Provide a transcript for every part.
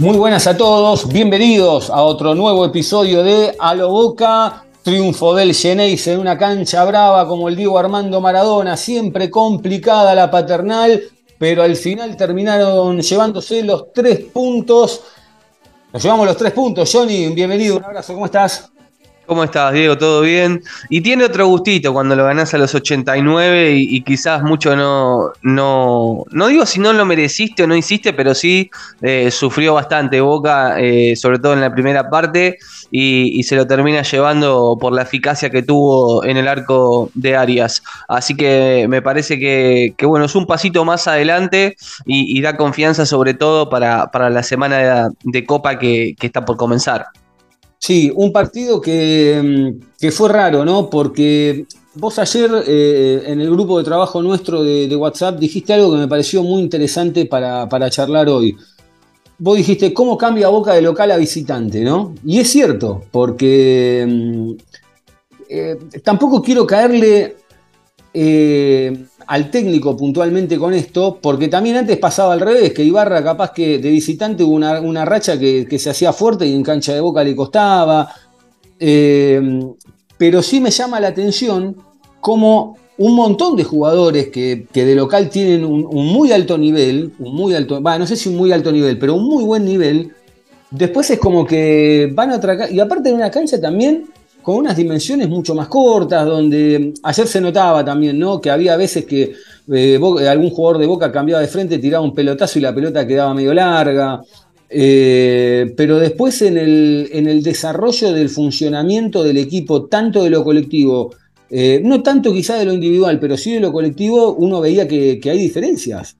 Muy buenas a todos, bienvenidos a otro nuevo episodio de A lo Boca, triunfo del Geneis en una cancha brava como el Diego Armando Maradona, siempre complicada la paternal, pero al final terminaron llevándose los tres puntos. Nos llevamos los tres puntos, Johnny, bienvenido, un abrazo, ¿cómo estás? ¿Cómo estás, Diego? ¿Todo bien? Y tiene otro gustito cuando lo ganás a los 89 y, y quizás mucho no, no, no digo si no lo mereciste o no hiciste, pero sí eh, sufrió bastante Boca, eh, sobre todo en la primera parte, y, se lo termina llevando por la eficacia que tuvo en el arco de Arias. Así que me parece que, que, bueno, es un pasito más adelante y, da confianza sobre todo para, para la semana de, Copa que está por comenzar. Sí, un partido que, que, fue raro, ¿no? Porque vos ayer eh, en el grupo de trabajo nuestro de, WhatsApp dijiste algo que me pareció muy interesante para, para, charlar hoy. Vos dijiste, ¿cómo cambia Boca de local a visitante, no? Y es cierto, porque eh, tampoco quiero caerle eh, al técnico puntualmente con esto, porque también antes pasaba al revés, que Ibarra capaz que de visitante hubo una, una racha que, que, se hacía fuerte y en cancha de boca le costaba. Eh, pero sí me llama la atención como un montón de jugadores que, que de local tienen un, un, muy alto nivel, un muy alto, bah, no sé si un muy alto nivel, pero un muy buen nivel, después es como que van a otra y aparte de una cancha también con unas dimensiones mucho más cortas, donde ayer se notaba también, ¿no? Que había veces que eh, algún jugador de Boca cambiaba de frente, tiraba un pelotazo y la pelota quedaba medio larga. Eh, pero después en el, en el, desarrollo del funcionamiento del equipo, tanto de lo colectivo, eh, no tanto quizá de lo individual, pero sí de lo colectivo, uno veía que hay diferencias.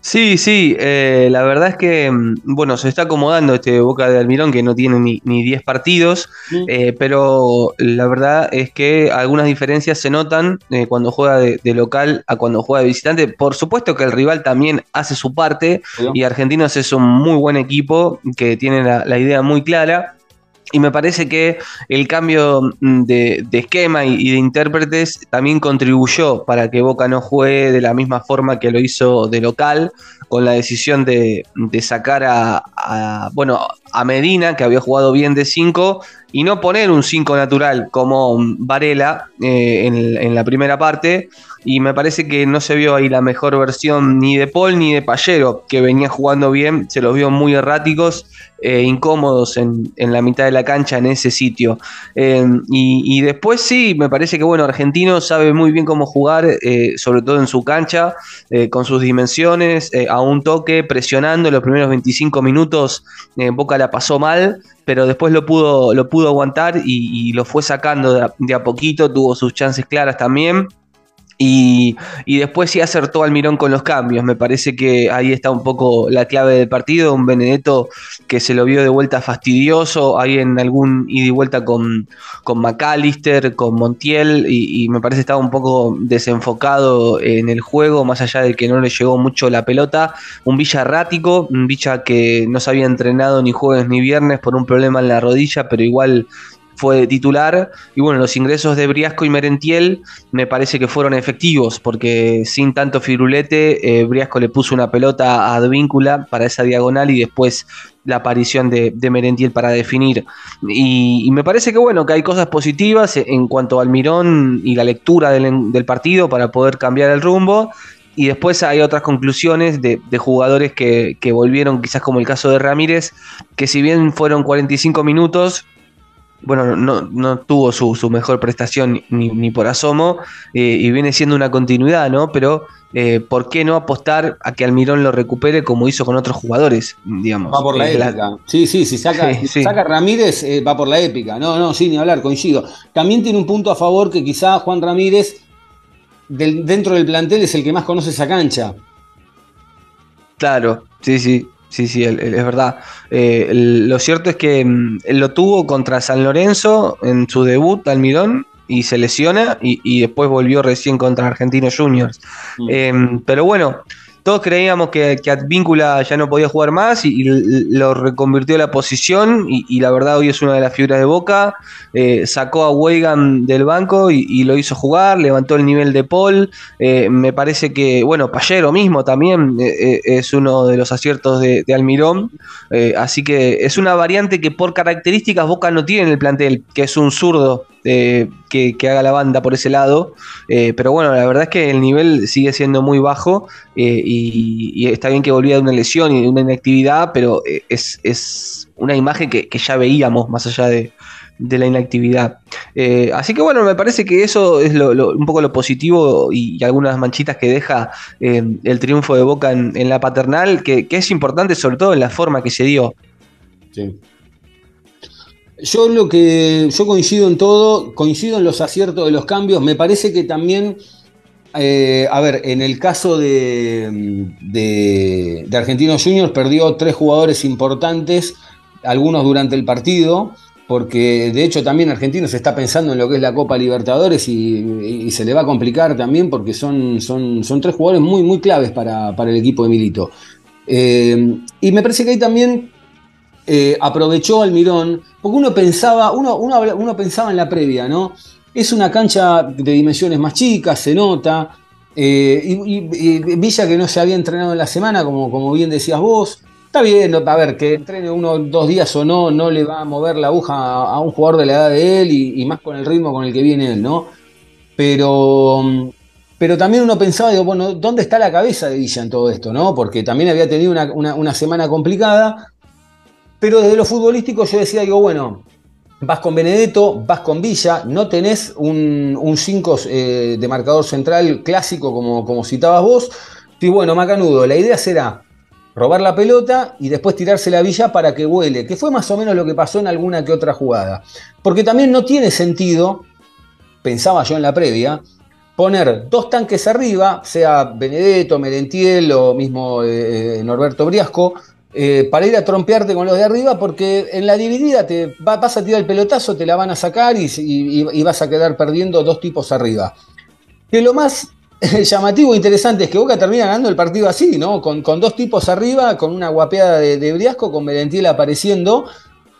Sí, sí, eh, la verdad es que, bueno, se está acomodando este Boca de Almirón que no tiene ni, ni 10 partidos, mm. eh, pero la verdad es que algunas diferencias se notan eh, cuando juega de, de, local a cuando juega de visitante. Por supuesto que el rival también hace su parte ¿Sí? y Argentinos es un muy buen equipo que tiene la, la idea muy clara. Y me parece que el cambio de, de esquema y, de intérpretes también contribuyó para que Boca no juegue de la misma forma que lo hizo de local, con la decisión de, sacar a, bueno, a Medina, que había jugado bien de 5, y no poner un 5 natural como Varela eh, en, la primera parte. Y me parece que no se vio ahí la mejor versión ni de Paul ni de Pallero, que venía jugando bien, se los vio muy erráticos, eh, incómodos en, en, la mitad de la cancha en ese sitio. Eh, y, después sí, me parece que bueno, Argentino sabe muy bien cómo jugar, eh, sobre todo en su cancha, eh, con sus dimensiones, a un toque, presionando los primeros 25 minutos, Boca la pasó mal, pero después lo pudo, lo pudo aguantar y, lo fue sacando de a, poquito, tuvo sus chances claras también. Y, y, después sí acertó Almirón con los cambios. Me parece que ahí está un poco la clave del partido. Un Benedetto que se lo vio de vuelta fastidioso, ahí en algún ida y vuelta con, con McAllister, con Montiel, y, me parece que estaba un poco desenfocado en el juego, más allá de que no le llegó mucho la pelota. Un Villa errático, un Villa que no se había entrenado ni jueves ni viernes por un problema en la rodilla, pero igual fue titular. Y bueno, los ingresos de Briasco y Merentiel me parece que fueron efectivos, porque sin tanto firulete, eh, Briasco le puso una pelota a Advíncula para esa diagonal y después la aparición de, Merentiel para definir. Y, me parece que bueno, que hay cosas positivas en cuanto al Mirón y la lectura del, partido para poder cambiar el rumbo. Y después hay otras conclusiones de, de jugadores que, que, volvieron, quizás como el caso de Ramírez, que si bien fueron 45 minutos, bueno, no, no tuvo su, su, mejor prestación ni, ni por asomo eh, y viene siendo una continuidad, ¿no? Pero eh, ¿por qué no apostar a que Almirón lo recupere como hizo con otros jugadores, digamos? Va por la épica. Sí, sí, si saca, saca Ramírez, eh, va por la épica. No, no, sí, ni hablar, coincido. También tiene un punto a favor que quizá Juan Ramírez, dentro del plantel, es el que más conoce esa cancha. Claro, sí, sí. Sí, sí, es verdad. Eh, lo cierto es que mm, lo tuvo contra San Lorenzo en su debut, Almirón, y se lesiona y, después volvió recién contra Argentinos Juniors. Em, pero bueno, todos creíamos que, que, Advíncula ya no podía jugar más y, lo reconvirtió a la posición y, la verdad hoy es una de las figuras de Boca. Eh, sacó a Weigan del banco y, lo hizo jugar, levantó el nivel de Paul. Eh, me parece que, bueno, Payero mismo también eh, es uno de los aciertos de, Almirón. así que es una variante que por características Boca no tiene en el plantel, que es un zurdo. Que, que, haga la banda por ese lado. pero bueno, la verdad es que el nivel sigue siendo muy bajo y, está bien que volvía de una lesión y de una inactividad, pero eh, es, una imagen que, ya veíamos más allá de, la inactividad. Eh, así que bueno, me parece que eso es un poco lo positivo y, algunas manchitas que deja eh, el triunfo de Boca en, la paternal, que, es importante sobre todo en la forma que se dio. Yo lo que yo coincido en todo, coincido en los aciertos de los cambios, me parece que también eh, a ver, en el caso de, de, Argentinos Juniors perdió tres jugadores importantes, algunos durante el partido, porque de hecho también Argentinos está pensando en lo que es la Copa Libertadores y, se le va a complicar también porque son, son, son tres jugadores muy, muy claves para, el equipo de Milito. Eh, y me parece que ahí también eh, aprovechó Almirón, porque uno pensaba, uno, uno, pensaba en la previa, ¿no? Es una cancha de dimensiones más chicas, se nota. Eh, y, Villa que no se había entrenado en la semana, como, como bien decías vos. Está bien, a ver, que entrene uno dos días o no, no le va a mover la aguja a, un jugador de la edad de él y, más con el ritmo con el que viene él, ¿no? Pero, pero también uno pensaba, digo, bueno, ¿dónde está la cabeza de Villa en todo esto, no? Porque también había tenido una, una semana complicada. Pero desde lo futbolístico yo decía, digo, bueno, Vas con Benedetto, vas con Villa, no tenés un 5 eh, de marcador central clásico como, como citabas vos. Y bueno, Macanudo, la idea será robar la pelota y después tirársela a Villa para que vuele, que fue más o menos lo que pasó en alguna que otra jugada. Porque también no tiene sentido, pensaba yo en la previa, poner dos tanques arriba, sea Benedetto, Merentiel o mismo eh, eh, Norberto Briasco, eh, para ir a trompearte con los de arriba, porque en la dividida te vas a tirar el pelotazo, te la van a sacar y, vas a quedar perdiendo dos tipos arriba. Que lo más llamativo e interesante es que Boca termina ganando el partido así, ¿no? Con, dos tipos arriba, con una guapeada de, Briasco, con Merentiel apareciendo.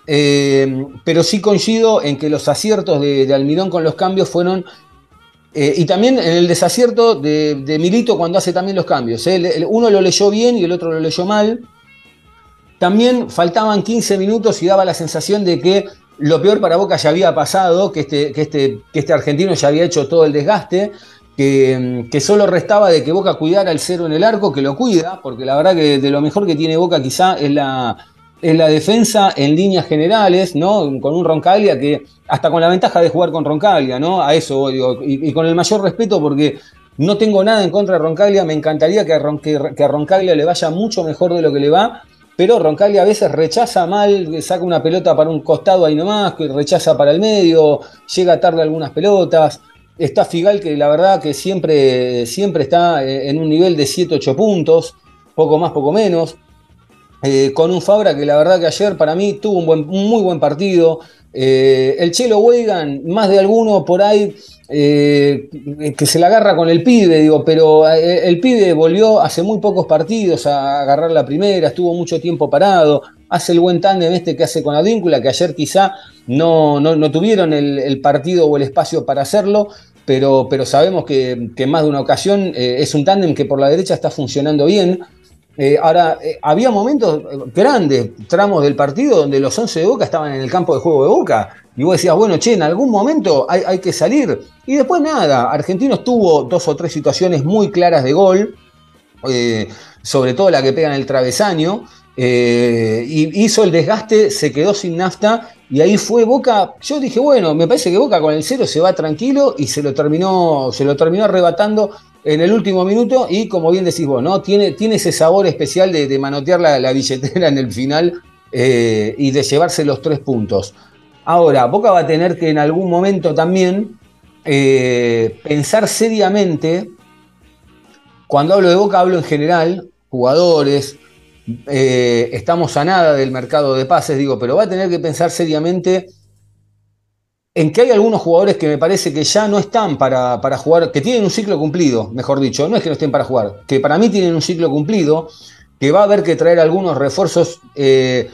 Eh, pero sí coincido en que los aciertos de, Almirón con los cambios fueron eh, y también en el desacierto de, Milito cuando hace también los cambios. Uno lo leyó bien y el otro lo leyó mal. También faltaban 15 minutos y daba la sensación de que lo peor para Boca ya había pasado, que este, que este, que este argentino ya había hecho todo el desgaste, que, solo restaba de que Boca cuidara el cero en el arco, que lo cuida, porque la verdad que de lo mejor que tiene Boca quizá es la, la defensa en líneas generales, ¿no? Con un Roncaglia que, hasta con la ventaja de jugar con Roncaglia, ¿no? A eso digo, y, con el mayor respeto porque no tengo nada en contra de Roncaglia, me encantaría que que a Roncaglia le vaya mucho mejor de lo que le va, pero Roncaglia a veces rechaza mal, saca una pelota para un costado ahí nomás, rechaza para el medio, llega tarde algunas pelotas. Está Figal que la verdad que siempre, siempre está eh, en un nivel de 7-8 puntos, poco más, poco menos. Eh, con un Fabra que la verdad que ayer para mí tuvo un, muy buen partido. Eh, el Chelo Weigan, más de alguno por ahí eh, que se la agarra con el pibe, digo, pero eh, el pibe volvió hace muy pocos partidos a agarrar la primera, estuvo mucho tiempo parado, hace el buen tándem este que hace con Advíncula, que ayer quizá no, no, tuvieron el, partido o el espacio para hacerlo, pero, pero sabemos que, en más de una ocasión es un tándem que por la derecha está funcionando bien. Ahora, había momentos grandes, tramos del partido, donde los 11 de Boca estaban en el campo de juego de Boca y vos decías, bueno, che, en algún momento hay, que salir. Y después nada, Argentinos tuvo dos o tres situaciones muy claras de gol, eh, sobre todo la que pega en el travesaño, eh, y hizo el desgaste, se quedó sin nafta y ahí fue Boca, yo dije, bueno, me parece que Boca con el cero se va tranquilo y se lo terminó, se lo terminó arrebatando en el último minuto y como bien decís vos, ¿no? Tiene, tiene ese sabor especial de, manotear la, billetera en el final eh, y de llevarse los tres puntos. Ahora, Boca va a tener que en algún momento también eh, pensar seriamente, cuando hablo de Boca hablo en general, jugadores, eh, estamos a nada del mercado de pases, digo, pero va a tener que pensar seriamente en que hay algunos jugadores que me parece que ya no están para, jugar, que tienen un ciclo cumplido, mejor dicho, no es que no estén para jugar, que para mí tienen un ciclo cumplido, que va a haber que traer algunos refuerzos eh,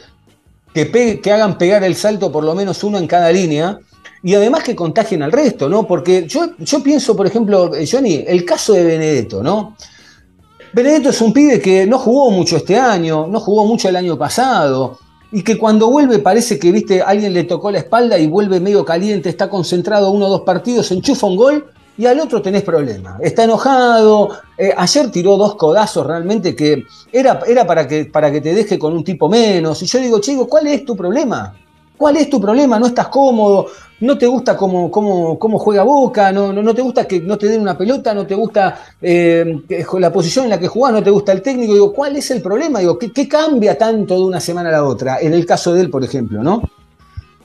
que, que, hagan pegar el salto por lo menos uno en cada línea. Y además que contagien al resto, ¿no? Porque yo, yo pienso, por ejemplo, Johnny, el caso de Benedetto, ¿no? Benedetto es un pibe que no jugó mucho este año, no jugó mucho el año pasado, y que cuando vuelve parece que, viste, alguien le tocó la espalda y vuelve medio caliente, está concentrado uno o dos partidos, enchufa un gol y al otro tenés problema. Está enojado, eh, ayer tiró dos codazos realmente que era, era para, que, para que te deje con un tipo menos. Y yo digo, chico, ¿cuál es tu problema? ¿Cuál es tu problema? ¿No estás cómodo? ¿No te gusta cómo, cómo, cómo juega Boca? ¿No, no, te gusta que no te den una pelota? ¿No te gusta eh, la posición en la que jugás? ¿No te gusta el técnico? Digo, ¿cuál es el problema? Digo, ¿qué, ¿qué, cambia tanto de una semana a la otra? En el caso de él, por ejemplo, ¿no?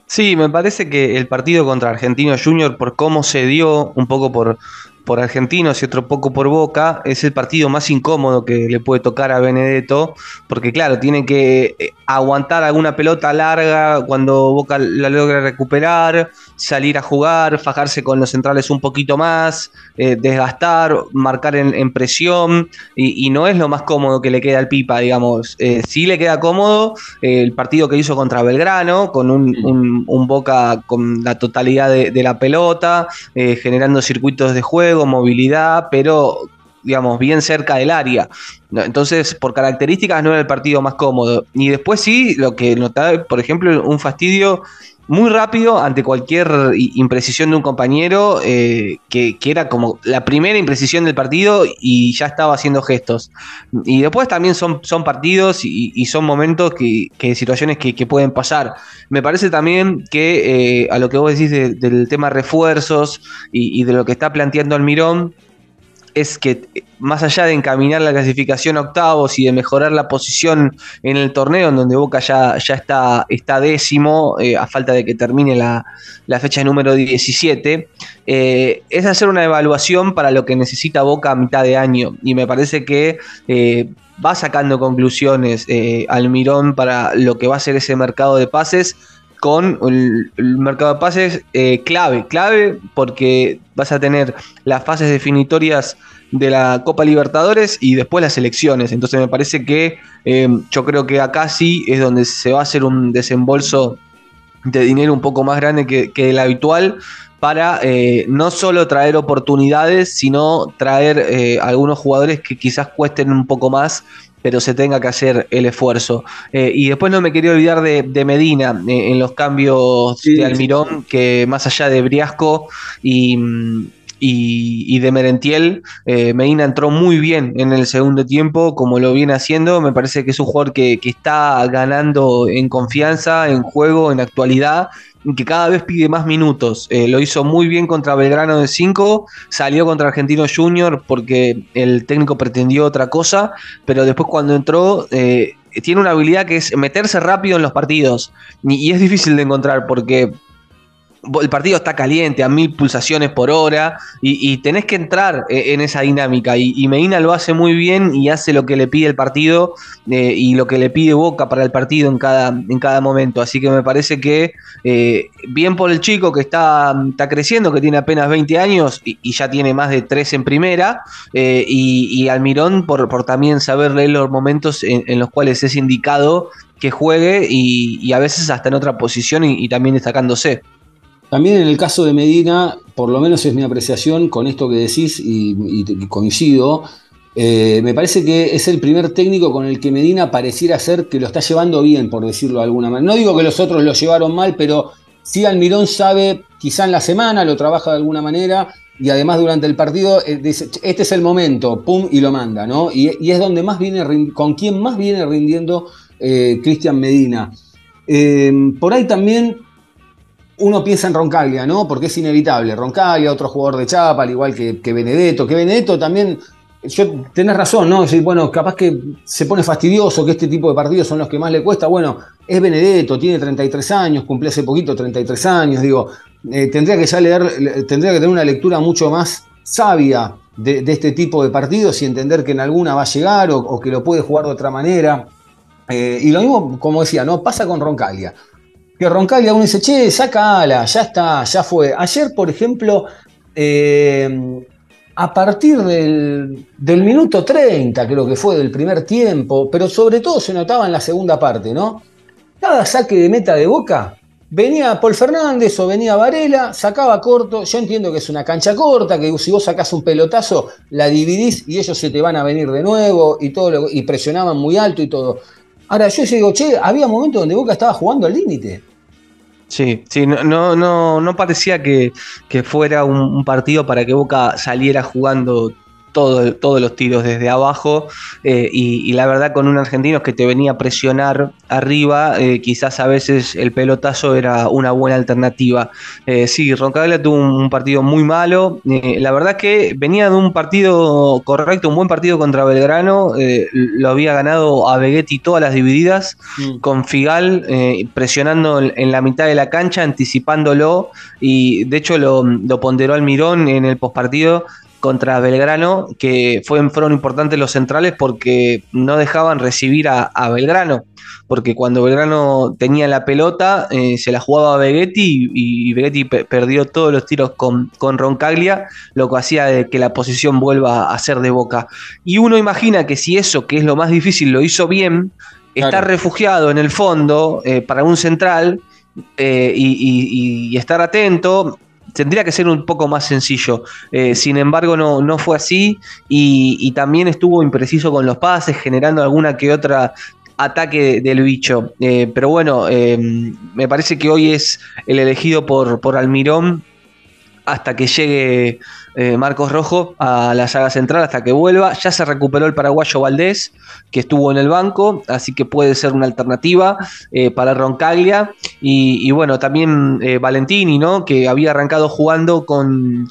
Sí, me parece que el partido contra Argentino Junior, por cómo se dio, un poco por, por Argentinos y otro poco por Boca, es el partido más incómodo que le puede tocar a Benedetto, porque claro, tiene que eh, aguantar alguna pelota larga cuando Boca la logra recuperar, salir a jugar, fajarse con los centrales un poquito más, eh, desgastar, marcar en, presión, y, no es lo más cómodo que le queda al Pipa, digamos. Eh, sí le queda cómodo el partido que hizo contra Belgrano, con un, Boca con la totalidad de la pelota, generando circuitos de juego movilidad, pero digamos, bien cerca del área. Entonces, por características no era el partido más cómodo. Y después sí, lo que notaba, por ejemplo, un fastidio muy rápido ante cualquier imprecisión de un compañero, eh, que, era como la primera imprecisión del partido y ya estaba haciendo gestos. Y después también son, son partidos y, son momentos que, situaciones que, pueden pasar. Me parece también que eh, a lo que vos decís del tema refuerzos y, y de lo que está planteando Almirón, es que más allá de encaminar la clasificación a octavos y de mejorar la posición en el torneo, en donde Boca ya, ya está, está décimo, eh, a falta de que termine la, fecha número 17, eh, es hacer una evaluación para lo que necesita Boca a mitad de año. Y me parece que eh, va sacando conclusiones Almirón para lo que va a ser ese mercado de pases con el, mercado de pases eh, clave, clave porque vas a tener las fases definitorias de la Copa Libertadores y después las elecciones. Entonces me parece que eh, yo creo que acá sí es donde se va a hacer un desembolso de dinero un poco más grande que, el habitual para eh, no solo traer oportunidades, sino traer algunos jugadores que quizás cuesten un poco más pero se tenga que hacer el esfuerzo. Eh, y después no me quería olvidar de, Medina eh, en los cambios de Almirón, que más allá de Briasco y, de Merentiel, eh, Medina entró muy bien en el segundo tiempo, como lo viene haciendo. Me parece que es un jugador que, que está ganando en confianza, en juego, en actualidad que cada vez pide más minutos. Eh, lo hizo muy bien contra Belgrano de 5, salió contra Argentino Junior porque el técnico pretendió otra cosa, pero después cuando entró eh, tiene una habilidad que es meterse rápido en los partidos y es difícil de encontrar porque el partido está caliente a mil pulsaciones por hora y, tenés que entrar eh, en esa dinámica y, Medina lo hace muy bien y hace lo que le pide el partido eh, y lo que le pide Boca para el partido en cada, en cada momento. Así que me parece que eh, bien por el chico que está, está, creciendo, que tiene apenas 20 años y, ya tiene más de 3 en primera y, Almirón por, por también saber leer los momentos en, los cuales es indicado que juegue y, a veces hasta en otra posición y también destacándose. También en el caso de Medina, por lo menos es mi apreciación con esto que decís y, coincido, eh, me parece que es el primer técnico con el que Medina pareciera ser que lo está llevando bien, por decirlo de alguna manera. No digo que los otros lo llevaron mal, pero sí Almirón sabe, quizá en la semana lo trabaja de alguna manera y además durante el partido eh, dice, este es el momento, pum, y lo manda, ¿no? Y, es donde más viene, con quien más viene rindiendo eh, Cristian Medina. por ahí también uno piensa en Roncaglia, ¿no? Porque es inevitable. Roncaglia, otro jugador de Chapa, al igual que, Benedetto, que Benedetto también yo tenés razón, ¿no? Bueno, capaz que se pone fastidioso, que este tipo de partidos son los que más le cuesta. Bueno, es Benedetto, tiene 33 años, cumple hace poquito 33 años, digo, eh, tendría que ya leer, tendría que tener una lectura mucho más sabia de, este tipo de partidos y entender que en alguna va a llegar o, que lo puede jugar de otra manera. Eh, y lo mismo, como decía, ¿no? Pasa con Roncalia. Que Roncalia uno dice, che, saca ala, ya está, ya fue. Ayer, por ejemplo, eh, a partir del, minuto 30, creo que fue, del primer tiempo, pero sobre todo se notaba en la segunda parte, ¿no? Cada saque de meta de boca, venía Paul Fernández o venía Varela, sacaba corto, yo entiendo que es una cancha corta, que si vos sacás un pelotazo, la dividís y ellos se te van a venir de nuevo y todo y presionaban muy alto y todo. Ahora yo digo, che, había momentos donde Boca estaba jugando al límite. Sí, sí, no, no, no, parecía que, fuera un, partido para que Boca saliera jugando todos los tiros desde abajo eh, y, la verdad con un argentino que te venía a presionar arriba, eh, quizás a veces el pelotazo era una buena alternativa. Eh, sí, Roncaglia tuvo un, partido muy malo, la verdad que venía de un partido correcto, un buen partido contra Belgrano, lo había ganado a Begetti todas las divididas, mm. con Figal presionando en, la mitad de la cancha, anticipándolo y de hecho lo, lo ponderó Almirón en el postpartido contra Belgrano, que fue, fueron importantes los centrales porque no dejaban recibir a, Belgrano, porque cuando Belgrano tenía la pelota eh, se la jugaba a Begetti y, Begetti perdió todos los tiros con, con, Roncaglia, lo que hacía que la posición vuelva a ser de boca. Y uno imagina que si eso, que es lo más difícil, lo hizo bien, estar refugiado en el fondo eh, para un central eh, y estar atento tendría que ser un poco más sencillo. Eh, sin embargo, no, no fue así y, también estuvo impreciso con los pases, generando alguna que otra ataque del bicho. Eh, pero bueno, eh, me parece que hoy es el elegido por, por Almirón hasta que llegue eh, Marcos Rojo a la saga central, hasta que vuelva. Ya se recuperó el paraguayo Valdés, que estuvo en el banco, así que puede ser una alternativa eh, para Roncaglia. Y, bueno, también eh, Valentini, ¿no? que había arrancado jugando con,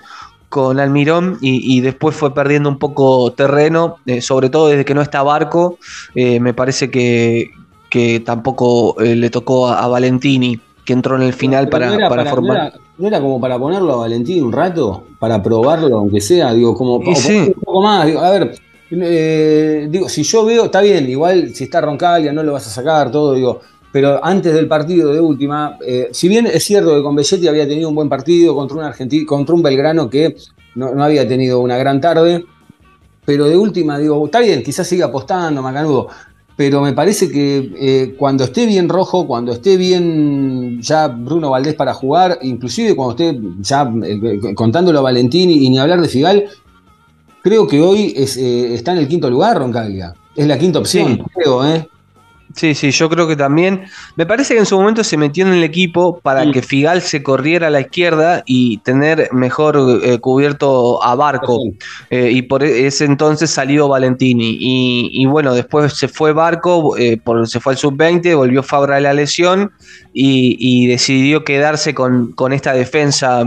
con Almirón y, después fue perdiendo un poco terreno, sobre todo desde que no está Barco. me parece que, que tampoco le tocó a Valentini que entró en el final para, formar. No era, como para ponerlo a Valentín un rato? Para probarlo, aunque sea, digo, como un poco más. a ver, eh, digo, si yo veo, está bien, igual si está Roncalia no lo vas a sacar, todo, digo. Pero antes del partido de última, eh, si bien es cierto que con Belletti había tenido un buen partido contra un argentino, contra un Belgrano que no, no había tenido una gran tarde, pero de última, digo, está bien, quizás siga apostando, Macanudo, pero me parece que eh, cuando esté bien Rojo, cuando esté bien ya Bruno Valdés para jugar, inclusive cuando esté ya eh, contándolo a Valentín y, ni hablar de Figal, creo que hoy eh, está en el quinto lugar Roncaglia. Es la quinta opción, creo, ¿eh? Sí, sí, yo creo que también. Me parece que en su momento se metió en el equipo para que Figal se corriera a la izquierda y tener mejor eh, cubierto a Barco. Eh, y por e, ese entonces salió Valentini. Y, bueno, después se fue Barco, eh, por, se fue al sub-20, volvió Fabra a la lesión y, decidió quedarse con, con esta defensa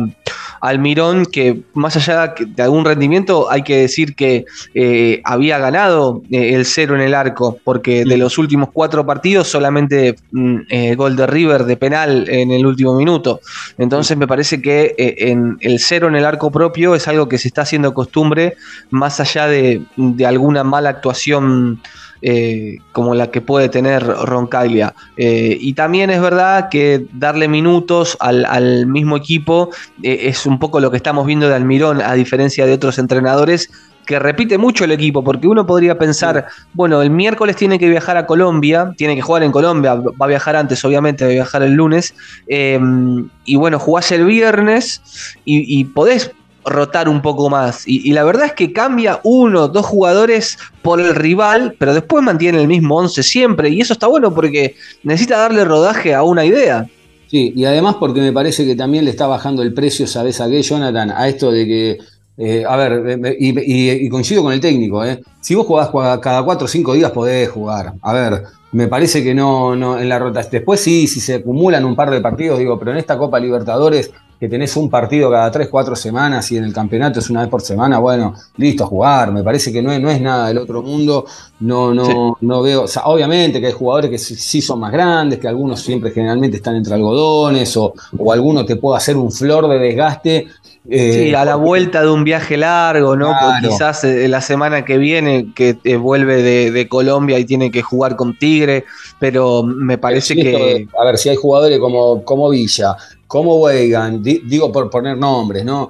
Almirón, que más allá de algún rendimiento, hay que decir que eh, había ganado eh, el cero en el arco, porque de los últimos cuatro partidos solamente mm, eh, gol de River de penal en el último minuto. Entonces me parece que en el cero en el arco propio es algo que se está haciendo costumbre, más allá de, de alguna mala actuación eh, como la que puede tener Roncaglia. Eh, y también es verdad que darle minutos al, mismo equipo eh, es un poco lo que estamos viendo de Almirón, a diferencia de otros entrenadores que repite mucho el equipo, porque uno podría pensar, bueno, el miércoles tiene que viajar a Colombia, tiene que jugar en Colombia, va a viajar antes, obviamente, va a viajar el lunes, y bueno, jugás el viernes y, y podés rotar un poco más. Y, la verdad es que cambia uno, dos jugadores por el rival, pero después mantiene el mismo 11 siempre. Y eso está bueno porque necesita darle rodaje a una idea. Sí, y además porque me parece que también le está bajando el precio, ¿sabes a qué, Jonathan? A esto de que eh, a ver, y, coincido con el técnico, ¿eh? si vos jugás cada cuatro o cinco días podés jugar. A ver, me parece que no, no en la rotación. Después sí, si se acumulan un par de partidos, digo, pero en esta Copa Libertadores que tenés un partido cada tres, cuatro semanas y en el campeonato es una vez por semana, bueno, listo a jugar. Me parece que no es, no es nada del otro mundo. No, no, no veo. O sea, obviamente que hay jugadores que sí son más grandes, que algunos siempre generalmente están entre algodones, o, o alguno te puede hacer un flor de desgaste sí, eh, a la vuelta de un viaje largo, ¿no? quizás eh, la semana que viene, que eh, vuelve de, Colombia y tiene que jugar con Tigre, pero me parece que. a ver, si hay jugadores como, como Villa, como Weigan, digo por poner nombres, ¿no?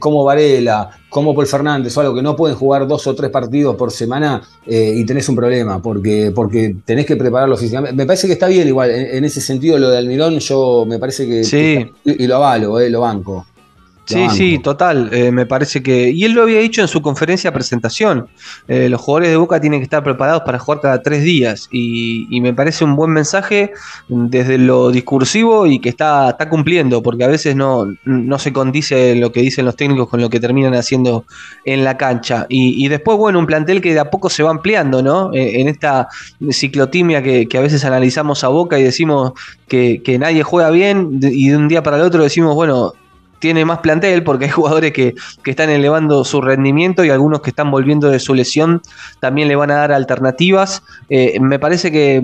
como Varela, como Paul Fernández o algo que no pueden jugar dos o tres partidos por semana y tenés un problema, porque, porque tenés que prepararlo físicamente. Me parece que está bien igual, en, ese sentido lo de Almirón, yo me parece que. Sí. y, lo avalo, lo banco. Sí, sí, total. Eh, me parece que. Y él lo había dicho en su conferencia de presentación. Eh, los jugadores de Boca tienen que estar preparados para jugar cada tres días. Y, me parece un buen mensaje desde lo discursivo y que está, está cumpliendo, porque a veces no, no se condice lo que dicen los técnicos con lo que terminan haciendo en la cancha. Y, después, bueno, un plantel que de a poco se va ampliando, ¿no? Eh, en esta ciclotimia que, a veces analizamos a Boca y decimos que, que nadie juega bien, y de un día para el otro decimos, bueno tiene más plantel porque hay jugadores que, están elevando su rendimiento y algunos que están volviendo de su lesión también le van a dar alternativas. Eh, me parece que,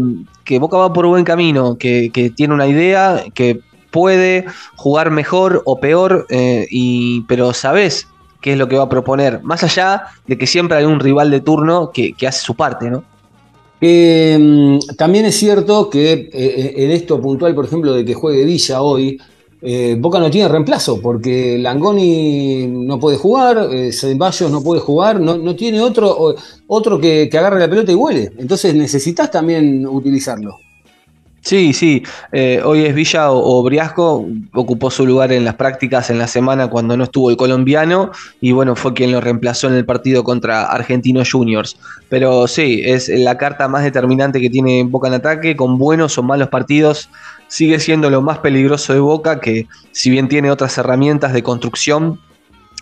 Boca va por buen camino, que, tiene una idea, que puede jugar mejor o peor, eh, y, pero sabes qué es lo que va a proponer, más allá de que siempre hay un rival de turno que, hace su parte, ¿no? Mm, también es cierto que eh, en esto puntual, por ejemplo, de que juegue Villa hoy, eh, Boca no tiene reemplazo porque Langoni no puede jugar, eh, no puede jugar, no, tiene otro, otro que, agarre la pelota y huele. Entonces necesitas también utilizarlo. Sí, sí. Eh, hoy es Villa o, Briasco, ocupó su lugar en las prácticas en la semana cuando no estuvo el colombiano y bueno, fue quien lo reemplazó en el partido contra Argentinos Juniors. Pero sí, es la carta más determinante que tiene Boca en ataque, con buenos o malos partidos sigue siendo lo más peligroso de Boca, que si bien tiene otras herramientas de construcción,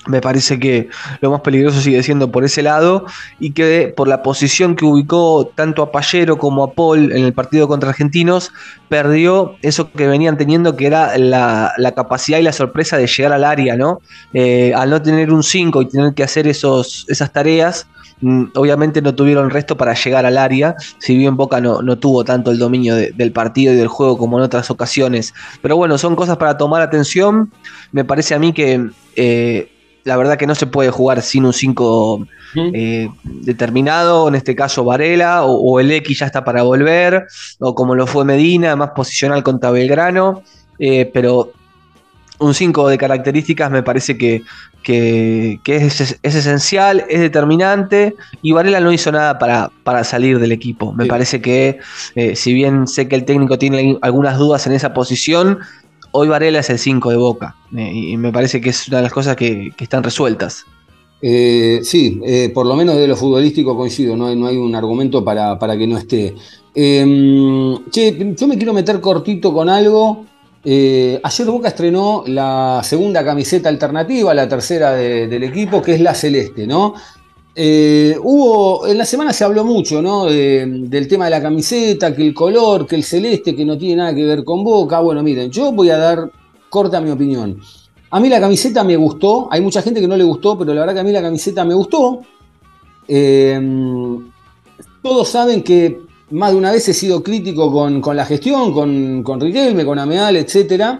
me parece que lo más peligroso sigue siendo por ese lado y que por la posición que ubicó tanto a Pallero como a Paul en el partido contra Argentinos, perdió eso que venían teniendo que era la, capacidad y la sorpresa de llegar al área, ¿no? Eh, al no tener un 5 y tener que hacer esos, esas tareas, Mm, obviamente no tuvieron resto para llegar al área, si bien Boca no, no tuvo tanto el dominio del partido y del juego como en otras ocasiones. Pero bueno, son cosas para tomar atención. Me parece a mí que eh, la verdad que no se puede jugar sin un 5 eh, determinado, en este caso Varela, o, el X ya está para volver, o como lo fue Medina, más posicional contra Belgrano. Eh, pero un 5 de características me parece que, es, esencial, es determinante y Varela no hizo nada para, para salir del equipo. Me parece que eh, si bien sé que el técnico tiene algunas dudas en esa posición, hoy Varela es el 5 de Boca eh, y me parece que es una de las cosas que, están resueltas. Eh, sí, por lo menos de lo futbolístico coincido, no hay, un argumento para, para que no esté. Em, che, yo me quiero meter cortito con algo eh, ayer Boca estrenó la segunda camiseta alternativa, la tercera del equipo, que es la celeste, ¿no? Eh, hubo, en la semana se habló mucho, ¿no? del tema de la camiseta, que el color, que el celeste, que no tiene nada que ver con Boca. Bueno, miren, yo voy a dar corta mi opinión. A mí la camiseta me gustó, hay mucha gente que no le gustó, pero la verdad que a mí la camiseta me gustó. Eh, todos saben que más de una vez he sido crítico con, la gestión, con, con Riquelme, con Ameal, etc.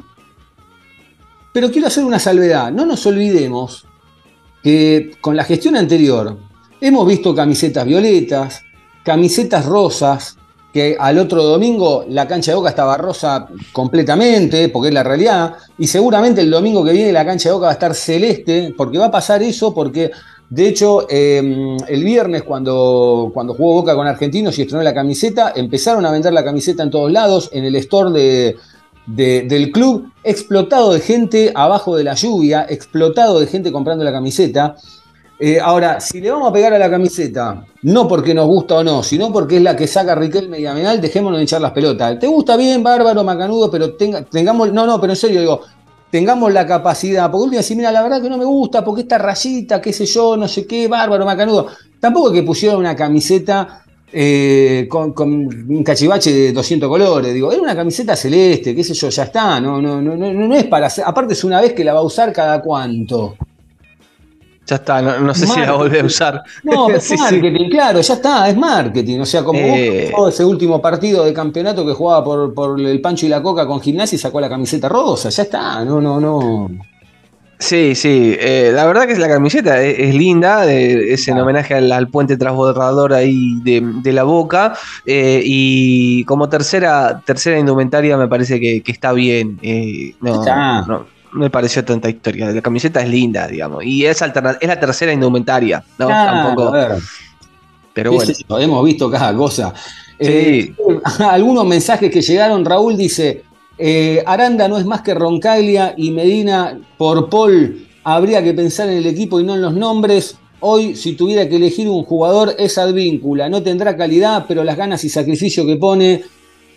Pero quiero hacer una salvedad. No nos olvidemos que con la gestión anterior hemos visto camisetas violetas, camisetas rosas, que al otro domingo la cancha de Boca estaba rosa completamente, porque es la realidad, y seguramente el domingo que viene la cancha de Boca va a estar celeste, porque va a pasar eso, porque de hecho, em, el viernes cuando, cuando jugó Boca con Argentinos y estrenó la camiseta, empezaron a vender la camiseta en todos lados, en el store del club, explotado de gente abajo de la lluvia, explotado de gente comprando la camiseta. Eh, ahora, si le vamos a pegar a la camiseta, no porque nos gusta o no, sino porque es la que saca Riquelme y dejémonos de echar las pelotas. ¿Te gusta bien, bárbaro, macanudo, pero tenga, tengamos. No, no, pero en serio digo, tengamos la capacidad, porque última decir, mira, la verdad que no me gusta, porque esta rayita, qué sé yo, no sé qué, bárbaro, macanudo. Tampoco que pusieron una camiseta eh, con, un cachivache de 200 colores, digo, era una camiseta celeste, qué sé yo, ya está, no, no, no, no, no es para aparte es una vez que la va a usar cada cuánto. Ya está, no, sé si la volví a usar. No, es marketing, claro, ya está, es marketing. O sea, como eh... ese último partido de campeonato que jugaba por, por, el Pancho y la Coca con gimnasia y sacó la camiseta rosa, ya está, no, no, no. Sí, sí, eh, la verdad que la camiseta es, linda, es en homenaje al, puente transbordador ahí de, la boca eh, y como tercera tercera indumentaria me parece que, está bien. No, no, me pareció tanta historia. La camiseta es linda, digamos. Y es, es la tercera indumentaria, ¿no? Tampoco. Pero bueno. hemos visto cada cosa. Sí. Eh, algunos mensajes que llegaron, Raúl dice, eh, Aranda no es más que Roncaglia y Medina por Paul. Habría que pensar en el equipo y no en los nombres. Hoy, si tuviera que elegir un jugador, es Advíncula. No tendrá calidad, pero las ganas y sacrificio que pone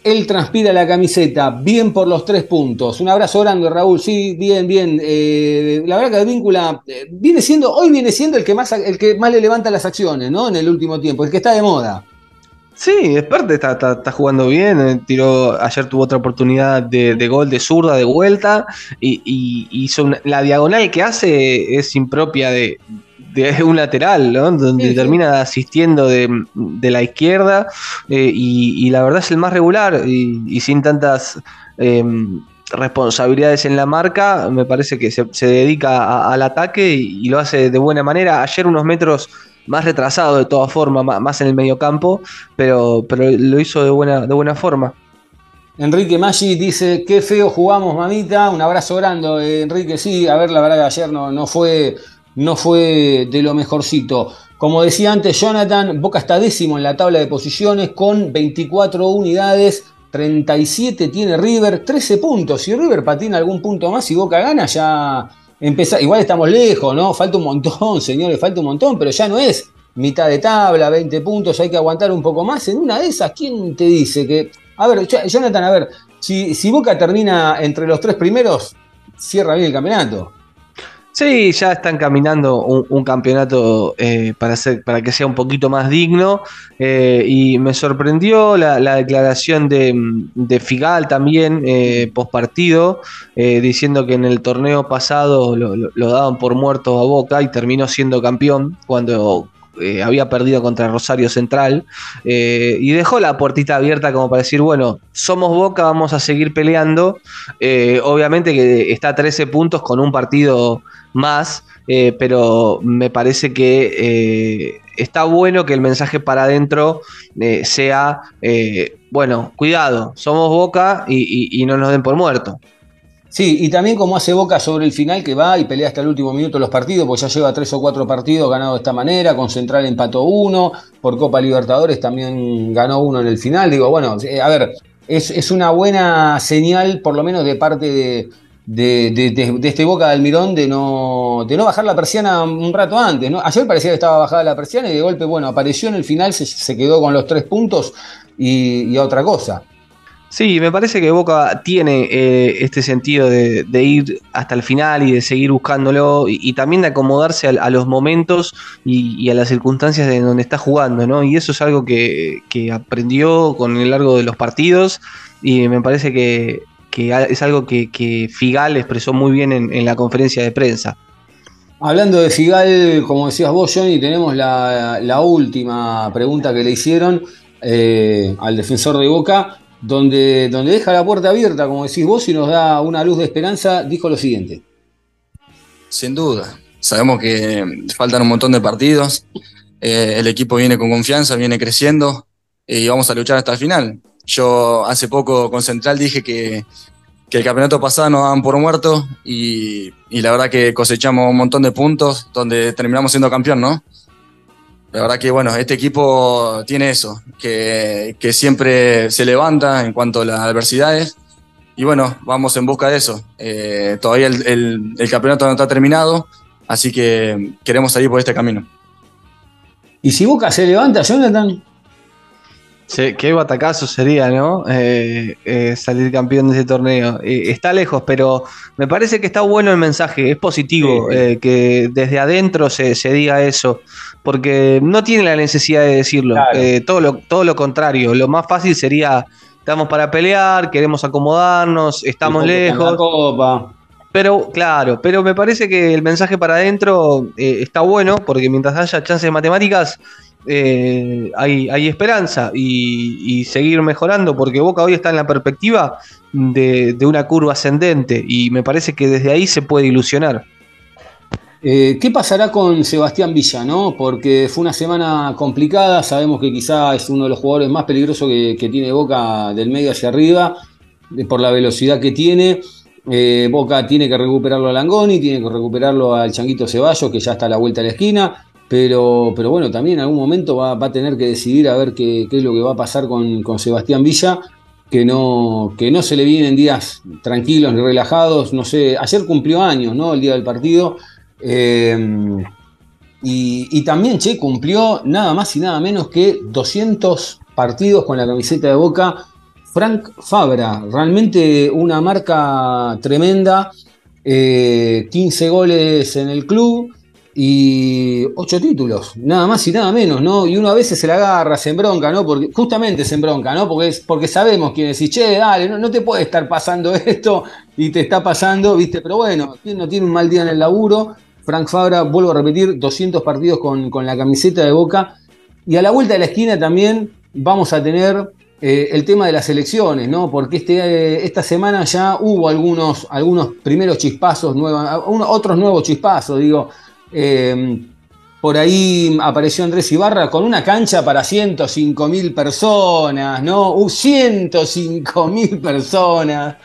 él transpira la camiseta, bien por los tres puntos. Un abrazo grande, Raúl. Sí, bien, bien. Eh, la verdad que Advíncula eh, viene siendo, hoy viene siendo el que, más, el que más le levanta las acciones, ¿no? En el último tiempo, el que está de moda. Sí, Esperte está, está, jugando bien. Eh, tiró, ayer tuvo otra oportunidad de, gol de zurda de vuelta. Y, hizo la diagonal que hace es impropia de, de un lateral, ¿no? Donde termina asistiendo de, la izquierda eh, y, la verdad es el más regular y, sin tantas em, responsabilidades en la marca, me parece que se, dedica al ataque y, lo hace de buena manera. Ayer unos metros más retrasado de todas formas, más, en el medio campo, pero, pero lo hizo de buena, de buena forma. Enrique Maggi dice, qué feo jugamos, mamita. Un abrazo grande, Enrique. Sí, a ver, la verdad que ayer no, no fue no fue de lo mejorcito. Como decía antes Jonathan, Boca está décimo en la tabla de posiciones con 24 unidades, 37 tiene River, 13 puntos. Si River patina algún punto más y Boca gana, ya empieza. Igual estamos lejos, ¿no? Falta un montón, señores, falta un montón, pero ya no es mitad de tabla, 20 puntos, hay que aguantar un poco más. En una de esas, ¿quién te dice que.? A ver, Jonathan, a ver, si, si Boca termina entre los tres primeros, cierra bien el campeonato. Sí, ya están caminando un, campeonato eh, para, para que sea un poquito más digno. Eh, y me sorprendió la, declaración de, Figal también, eh, post partido, diciendo que en el torneo pasado lo, lo, daban por muerto a Boca y terminó siendo campeón cuando eh, había perdido contra Rosario Central eh, y dejó la puertita abierta como para decir, bueno, somos Boca, vamos a seguir peleando. Eh, obviamente que está a 13 puntos con un partido más, pero me parece que está bueno que el mensaje para adentro sea, bueno, cuidado, somos Boca y no nos den por muerto. Sí, y también como hace Boca sobre el final, que va y pelea hasta el último minuto los partidos, pues ya lleva tres o cuatro partidos ganado de esta manera, con Central empató uno, por Copa Libertadores también ganó uno en el final. Digo, bueno, eh, a ver, es, una buena señal, por lo menos de parte de, este Boca de Almirón, de no, de no bajar la persiana un rato antes. ¿no? Ayer parecía que estaba bajada la persiana y de golpe, bueno, apareció en el final, se, quedó con los tres puntos y, a otra cosa. Sí, me parece que Boca tiene eh, este sentido de, ir hasta el final y de seguir buscándolo y, también de acomodarse a, los momentos y, a las circunstancias de donde está jugando, ¿no? Y eso es algo que, aprendió con el largo de los partidos y me parece que, es algo que, Figal expresó muy bien en, la conferencia de prensa. Hablando de Figal, como decías vos, Johnny, tenemos la, última pregunta que le hicieron eh, al defensor de Boca donde, donde deja la puerta abierta, como decís vos, y nos da una luz de esperanza, dijo lo siguiente. Sin duda, sabemos que faltan un montón de partidos, eh, el equipo viene con confianza, viene creciendo y vamos a luchar hasta el final. Yo hace poco con Central dije que, que el campeonato pasado nos daban por muerto y, la verdad que cosechamos un montón de puntos donde terminamos siendo campeón, ¿no? La verdad que bueno, este equipo tiene eso, que, siempre se levanta en cuanto a las adversidades. Y bueno, vamos en busca de eso. Eh, todavía el, campeonato no está terminado, así que queremos salir por este camino. ¿Y si Boca se levanta, Jonathan? Qué batacazo sería, ¿no? Eh, eh, salir campeón de ese torneo. Eh, está lejos, pero me parece que está bueno el mensaje, es positivo que desde adentro se, diga eso, porque no tiene la necesidad de decirlo, todo, lo, todo lo contrario, lo más fácil sería, estamos para pelear, queremos acomodarnos, estamos lejos. Pero, claro, pero me parece que el mensaje para adentro está bueno, porque mientras haya chances de matemáticas, eh, hay, esperanza y, seguir mejorando, porque Boca hoy está en la perspectiva de, una curva ascendente y me parece que desde ahí se puede ilusionar. Eh, ¿Qué pasará con Sebastián Villa? ¿no? Porque fue una semana complicada, sabemos que quizá es uno de los jugadores más peligrosos que, tiene Boca del medio hacia arriba, por la velocidad que tiene. Eh, Boca tiene que recuperarlo a Langoni, tiene que recuperarlo al Changuito Ceballos, que ya está a la vuelta de la esquina. Pero, pero bueno, también en algún momento va, a tener que decidir a ver qué, es lo que va a pasar con, Sebastián Villa, que no, que no se le vienen días tranquilos ni relajados. No sé, ayer cumplió años, ¿no? El día del partido. Eh, y, también, che, cumplió nada más y nada menos que 200 partidos con la camiseta de Boca. Frank Fabra, realmente una marca tremenda. 15 eh, goles en el club y ocho títulos, nada más y nada menos, ¿no? Y uno a veces se la agarra, se embronca, ¿no? Porque, justamente se embronca, ¿no? Porque, es, porque sabemos quién decir, che, dale, no, te puede estar pasando esto y te está pasando, ¿viste? Pero bueno, no tiene un mal día en el laburo. Frank Fabra, vuelvo a repetir, 200 partidos con, la camiseta de Boca. Y a la vuelta de la esquina también vamos a tener eh, el tema de las elecciones, ¿no? Porque este, eh, esta semana ya hubo algunos, algunos primeros chispazos, otros nuevos chispazos, digo. Em, por ahí apareció Andrés Ibarra con una cancha para 105 mil personas, ¿no? 105 uh, mil personas.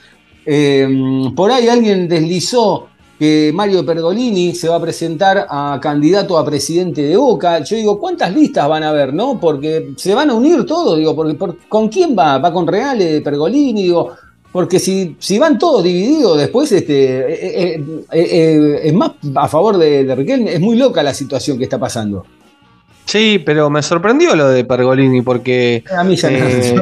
Em, por ahí alguien deslizó que Mario Pergolini se va a presentar a candidato a presidente de Boca. Yo digo, ¿cuántas listas van a haber, no? Porque se van a unir todos, digo, porque, ¿con quién va? ¿Va con Reale, Pergolini? Digo, porque si, si van todos divididos, después este, eh, eh, eh, es más a favor de, de Riquelme. Es muy loca la situación que está pasando. Sí, pero me sorprendió lo de Pergolini porque. A mí ya eh,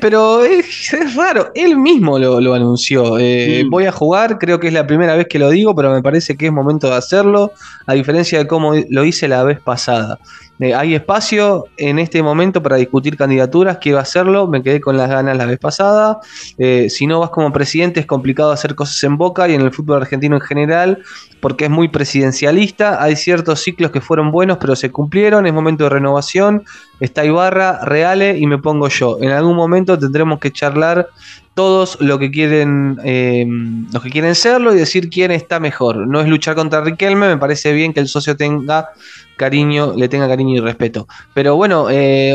Pero es, raro, él mismo lo, anunció. Mm. Voy a jugar, creo que es la primera vez que lo digo, pero me parece que es momento de hacerlo, a diferencia de cómo lo hice la vez pasada. Eh, hay espacio en este momento para discutir candidaturas, quiero hacerlo, me quedé con las ganas la vez pasada. Eh, si no vas como presidente es complicado hacer cosas en boca y en el fútbol argentino en general, porque es muy presidencialista. Hay ciertos ciclos que fueron buenos, pero se cumplieron, es momento de renovación. Está Ibarra, Reale y me pongo yo. En algún momento tendremos que charlar todos lo que quieren, eh, los que quieren serlo y decir quién está mejor. No es luchar contra Riquelme, me parece bien que el socio tenga cariño, le tenga cariño y respeto. Pero bueno, eh,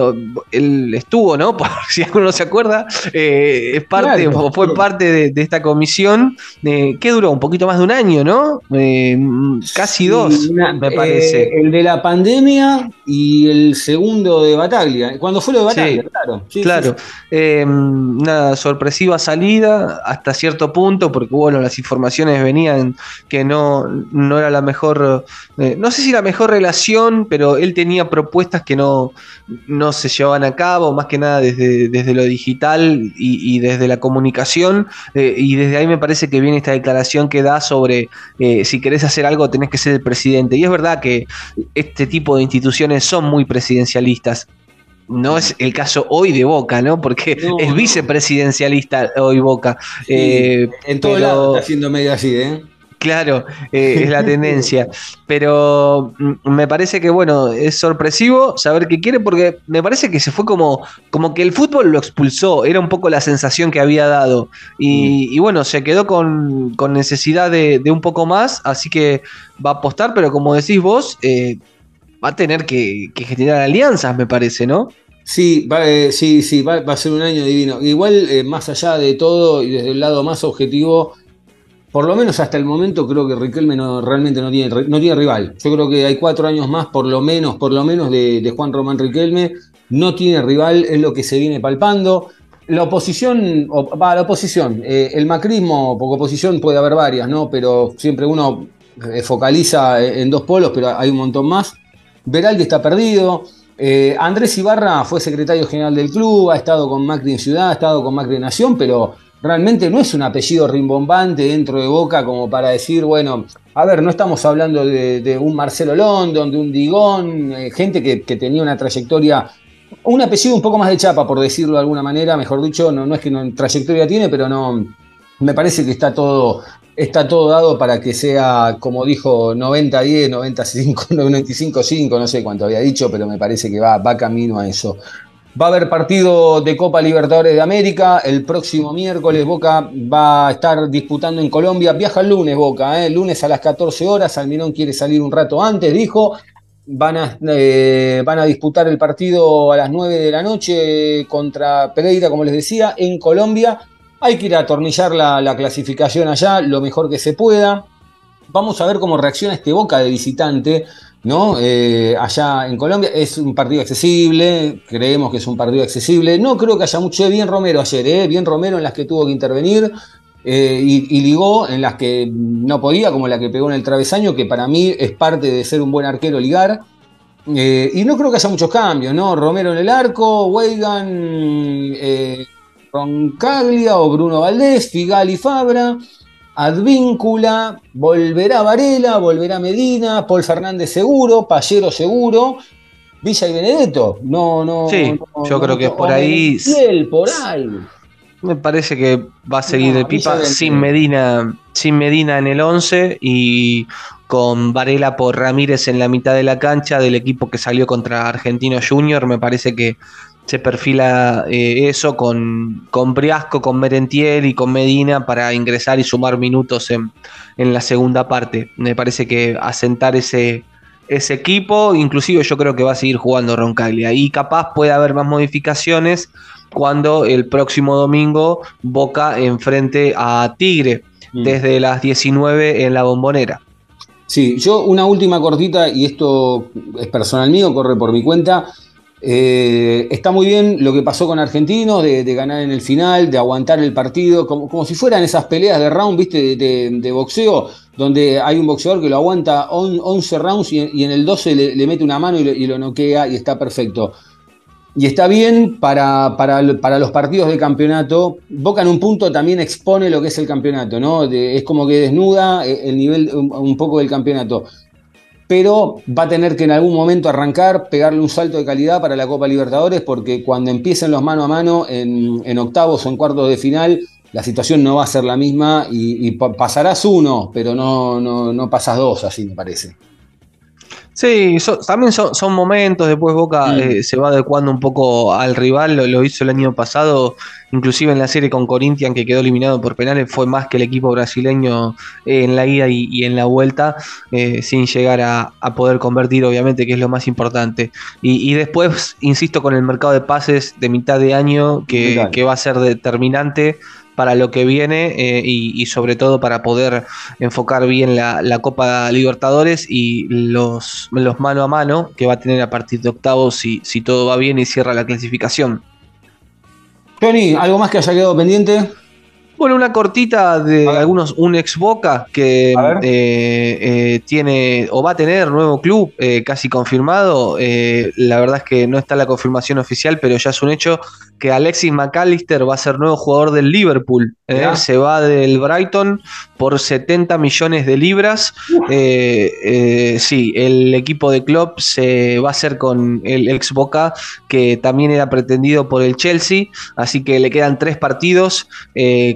él estuvo, ¿no? Por si alguno no se acuerda, eh, es parte, o fue parte de, esta comisión, que duró un poquito más de un año, ¿no? casi dos, me parece. el de la pandemia y el segundo de Bataglia. Cuando fue lo de Bataglia, claro. claro. una sorpresiva salida hasta cierto punto, porque bueno, las informaciones venían que no, no era la mejor, no sé si la mejor relación pero él tenía propuestas que no, no se llevaban a cabo, más que nada desde, desde lo digital y, desde la comunicación, eh, y desde ahí me parece que viene esta declaración que da sobre eh, si querés hacer algo tenés que ser el presidente. Y es verdad que este tipo de instituciones son muy presidencialistas. No es el caso hoy de Boca, ¿no? Porque es vicepresidencialista hoy Boca. Eh, en todo lado está haciendo medio así, ¿eh? Claro, eh, es la tendencia. Pero mm, me parece que, bueno, es sorpresivo saber qué quiere porque me parece que se fue como, como que el fútbol lo expulsó. Era un poco la sensación que había dado. Y, mm. bueno, se quedó con, necesidad de, un poco más, así que va a apostar, pero como decís vos, eh, va a tener que, generar alianzas, me parece, ¿no? Sí, eh, sí, sí, va, a ser un año divino. Igual, más allá de todo y desde el lado más objetivo, por lo menos hasta el momento creo que Riquelme realmente no tiene, no tiene rival. Yo creo que hay cuatro años más, por lo menos, por lo menos, de, Juan Román Riquelme. No tiene rival, es lo que se viene palpando. La oposición, va, la oposición, eh, el macrismo, poco oposición puede haber varias, ¿no? Pero siempre uno eh, focaliza en dos polos, pero hay un montón más. Veraldi está perdido. Eh, Andrés Ibarra fue secretario general del club, ha estado con Macri en Ciudad, ha estado con Macri en Nación, pero realmente no es un apellido rimbombante dentro de Boca como para decir, bueno, a ver, no estamos hablando de, un Marcelo London, de un Digón, eh, gente que, tenía una trayectoria, un apellido un poco más de chapa, por decirlo de alguna manera, mejor dicho, no, no es que no trayectoria tiene, pero no, me parece que está todo está todo dado para que sea, como dijo, 90-10, 95-5, no sé cuánto había dicho, pero me parece que va, va camino a eso. Va a haber partido de Copa Libertadores de América. El próximo miércoles Boca va a estar disputando en Colombia. Viaja el lunes Boca, ¿eh? lunes a las 14 horas. Almirón quiere salir un rato antes, dijo. Van a, eh, van a disputar el partido a las 9 de la noche contra Pereira, como les decía, en Colombia. Hay que ir a atornillar la, clasificación allá lo mejor que se pueda. Vamos a ver cómo reacciona este Boca de visitante, ¿no? Eh, allá en Colombia es un partido accesible, creemos que es un partido accesible. No creo que haya mucho. Bien Romero ayer, ¿eh? Bien Romero en las que tuvo que intervenir. Eh, y, ligó en las que no podía, como la que pegó en el travesaño, que para mí es parte de ser un buen arquero ligar. y no creo que haya muchos cambios, ¿no? Romero en el arco, Weigan, Roncaglia o Bruno Valdés, Figali Fabra, Advíncula, volverá Varela, volverá Medina, Paul Fernández seguro, Pallero seguro, Villa y Benedetto. No, no. Sí, yo creo que es por ahí. por ahí. Me parece que va a seguir el Pipa sin Medina, sin Medina en el 11 y con Varela por Ramírez en la mitad de la cancha del equipo que salió contra Argentino Junior. Me parece que se perfila eh, eso con, con Briasco, con Merentiel y con Medina para ingresar y sumar minutos en, la segunda parte. Me parece que asentar ese, ese equipo, inclusive yo creo que va a seguir jugando Roncaglia y capaz puede haber más modificaciones cuando el próximo domingo Boca enfrente a Tigre mm. desde las 19 en la bombonera. Sí, yo una última cortita y esto es personal mío, corre por mi cuenta. Eh, está muy bien lo que pasó con Argentinos, de, ganar en el final, de aguantar el partido, como, si fueran esas peleas de round, viste, de, boxeo, donde hay un boxeador que lo aguanta 11 rounds y, en el 12 le, mete una mano y lo, noquea y está perfecto. Y está bien para, para, los partidos de campeonato. Boca en un punto también expone lo que es el campeonato, ¿no? es como que desnuda eh, el nivel un poco del campeonato pero va a tener que en algún momento arrancar, pegarle un salto de calidad para la Copa Libertadores, porque cuando empiecen los mano a mano en, octavos o en cuartos de final, la situación no va a ser la misma y, pasarás uno, pero no, no, no pasas dos, así me parece. Sí, también son, momentos, después Boca mm. eh, se va adecuando un poco al rival, lo, hizo el año pasado, inclusive en la serie con Corinthians que quedó eliminado por penales, fue más que el equipo brasileño eh, en la ida y, en la vuelta, eh, sin llegar a, poder convertir, obviamente, que es lo más importante. Y, después, insisto, con el mercado de pases de mitad de año, que, que va a ser determinante para lo que viene eh, y, sobre todo para poder enfocar bien la, Copa Libertadores y los, los, mano a mano que va a tener a partir de octavos si, si todo va bien y cierra la clasificación. Tony, ¿algo más que haya quedado pendiente? Bueno, una cortita de algunos, un ex Boca que eh, eh, tiene o va a tener nuevo club casi confirmado. la verdad es que no está la confirmación oficial, pero ya es un hecho que Alexis McAllister va a ser nuevo jugador del Liverpool. ¿eh? Se va del Brighton por 70 millones de libras. Eh, eh, sí, el equipo de Klopp se va a hacer con el ex Boca, que también era pretendido por el Chelsea. Así que le quedan tres partidos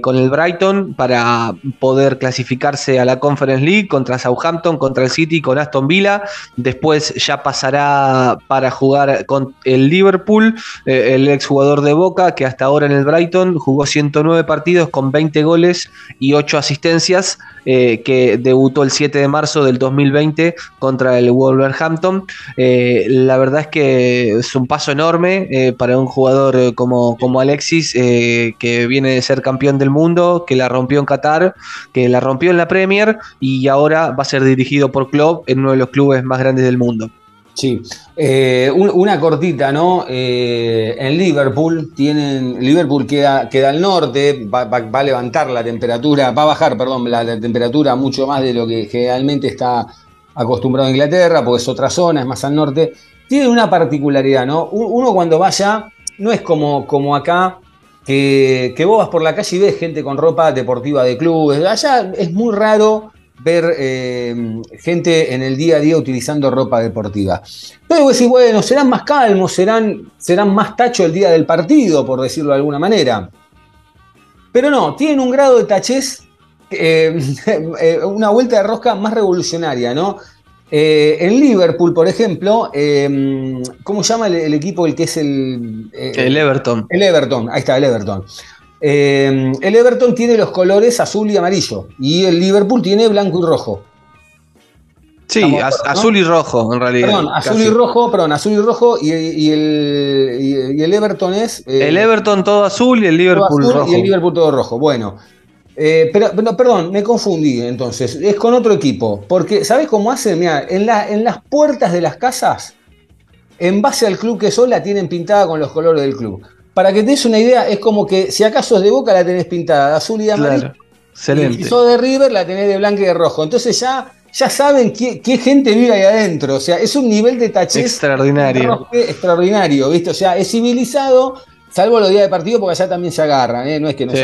con el Brighton para poder clasificarse a la Conference League contra Southampton, contra el City, con Aston Villa. Después ya pasará para jugar con el Liverpool, el ex jugador de Boca, que hasta ahora en el Brighton jugó 109 partidos con 20 goles y 8 asistencias, eh, que debutó el 7 de marzo del 2020 contra el Wolverhampton. Eh, la verdad es que es un paso enorme eh, para un jugador como, como Alexis, que viene de ser campeón del mundo, que la rompió en Qatar, que la rompió en la Premier y ahora va a ser dirigido por Klopp en uno de los clubes más grandes del mundo. Sí, eh, una cortita, ¿no? Eh, en Liverpool tienen, Liverpool queda, queda al norte, va, a levantar la temperatura, va a bajar, perdón, la, temperatura mucho más de lo que generalmente está acostumbrado a Inglaterra, porque es otra zona, es más al norte. tienen una particularidad, ¿no? Uno cuando vaya, no es como, como acá, que, que, vos vas por la calle y ves gente con ropa deportiva de clubes. Allá es muy raro ver eh, gente en el día a día utilizando ropa deportiva. Pero vos decís, bueno, serán más calmos, serán, serán más tacho el día del partido, por decirlo de alguna manera. Pero no, tienen un grado de tachez, eh, eh, una vuelta de rosca más revolucionaria, ¿no? En Liverpool, por ejemplo, ¿cómo se llama el, equipo el que es el... el Everton. El Everton, ahí está, el Everton. Eh, el Everton tiene los colores azul y amarillo y el Liverpool tiene blanco y rojo. Sí, azul y rojo en realidad. Perdón, azul y rojo, perdón, azul y rojo y, el, Everton es... Eh, el Everton todo azul y el Liverpool rojo. Y el Liverpool todo rojo, bueno. Eh, pero, perdón, me confundí entonces, es con otro equipo, porque ¿sabes cómo hacen? Mira, en, en las puertas de las casas, en base al club que son, la tienen pintada con los colores del club para que te des una idea, es como que si acaso es de Boca la tenés pintada de azul y de amarillo. excelente. Y si sos de River la tenés de blanco y de rojo. Entonces ya, ya saben qué, gente vive ahí adentro. O sea, es un nivel de tachez extraordinario. Extraordinario, ¿viste? O sea, es civilizado. Salvo los días de partido, porque allá también se agarran, ¿eh? No es que no sí,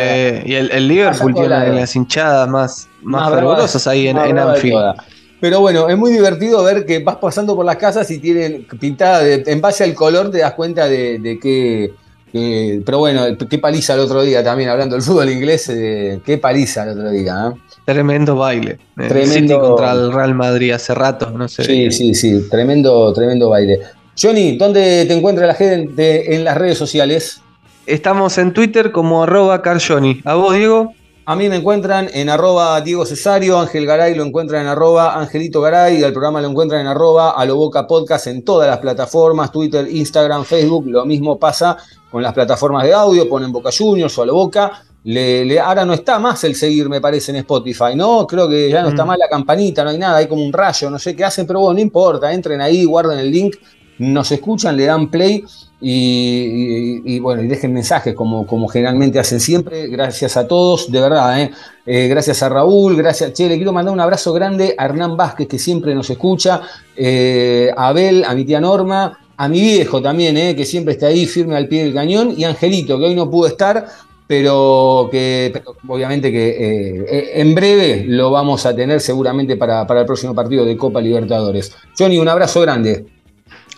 Y el, Liverpool tiene las hinchadas más, más, fervorosas ahí en, en Anfield. Pero bueno, es muy divertido ver que vas pasando por las casas y tienen pintada en base al color, te das cuenta de, de qué pero bueno, qué paliza el otro día también, hablando del fútbol inglés, eh, qué paliza el otro día. ¿eh? Tremendo baile. Tremendo contra el Real Madrid hace rato, no sé. Sí, sí, sí, tremendo, tremendo baile. Johnny, ¿dónde te encuentra la gente en las redes sociales? Estamos en Twitter como arroba carjohnny. ¿A vos, Diego? A mí me encuentran en arroba Diego Cesario, Ángel Garay lo encuentran en arroba Angelito Garay, al programa lo encuentran en arroba Aloboca Podcast en todas las plataformas, Twitter, Instagram, Facebook, lo mismo pasa con las plataformas de audio, ponen Boca Juniors o Aloboca, le, le, ahora no está más el seguir, me parece, en Spotify, ¿no? Creo que ya no está mm. más la campanita, no hay nada, hay como un rayo, no sé qué hacen, pero bueno, no importa, entren ahí, guarden el link, nos escuchan, le dan play y, bueno, y dejen mensajes como, como generalmente hacen siempre. Gracias a todos, de verdad. ¿eh? Eh, gracias a Raúl, gracias. Che, le quiero mandar un abrazo grande a Hernán Vázquez, que siempre nos escucha, eh, a Abel, a mi tía Norma, a mi viejo también, que siempre está ahí firme al pie del cañón, y Angelito, que hoy no pudo estar, pero que obviamente que en breve lo vamos a tener seguramente para, para el próximo partido de Copa Libertadores. Johnny, un abrazo grande.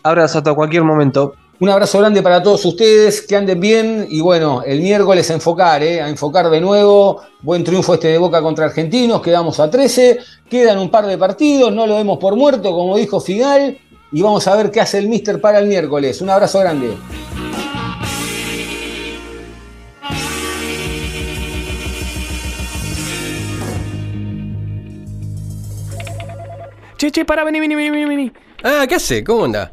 Abrazo hasta cualquier momento. Un abrazo grande para todos ustedes, que anden bien y bueno, el miércoles a enfocar, ¿eh? a enfocar de nuevo. Buen triunfo este de Boca contra Argentinos, quedamos a 13, quedan un par de partidos, no lo vemos por muerto, como dijo Figal, y vamos a ver qué hace el Mister para el miércoles. Un abrazo grande. Che, che, para, vení, vení, vení, vení. Ah, ¿qué hace? ¿Cómo anda?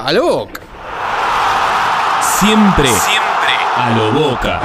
A lo boca. Siempre, siempre a lo boca.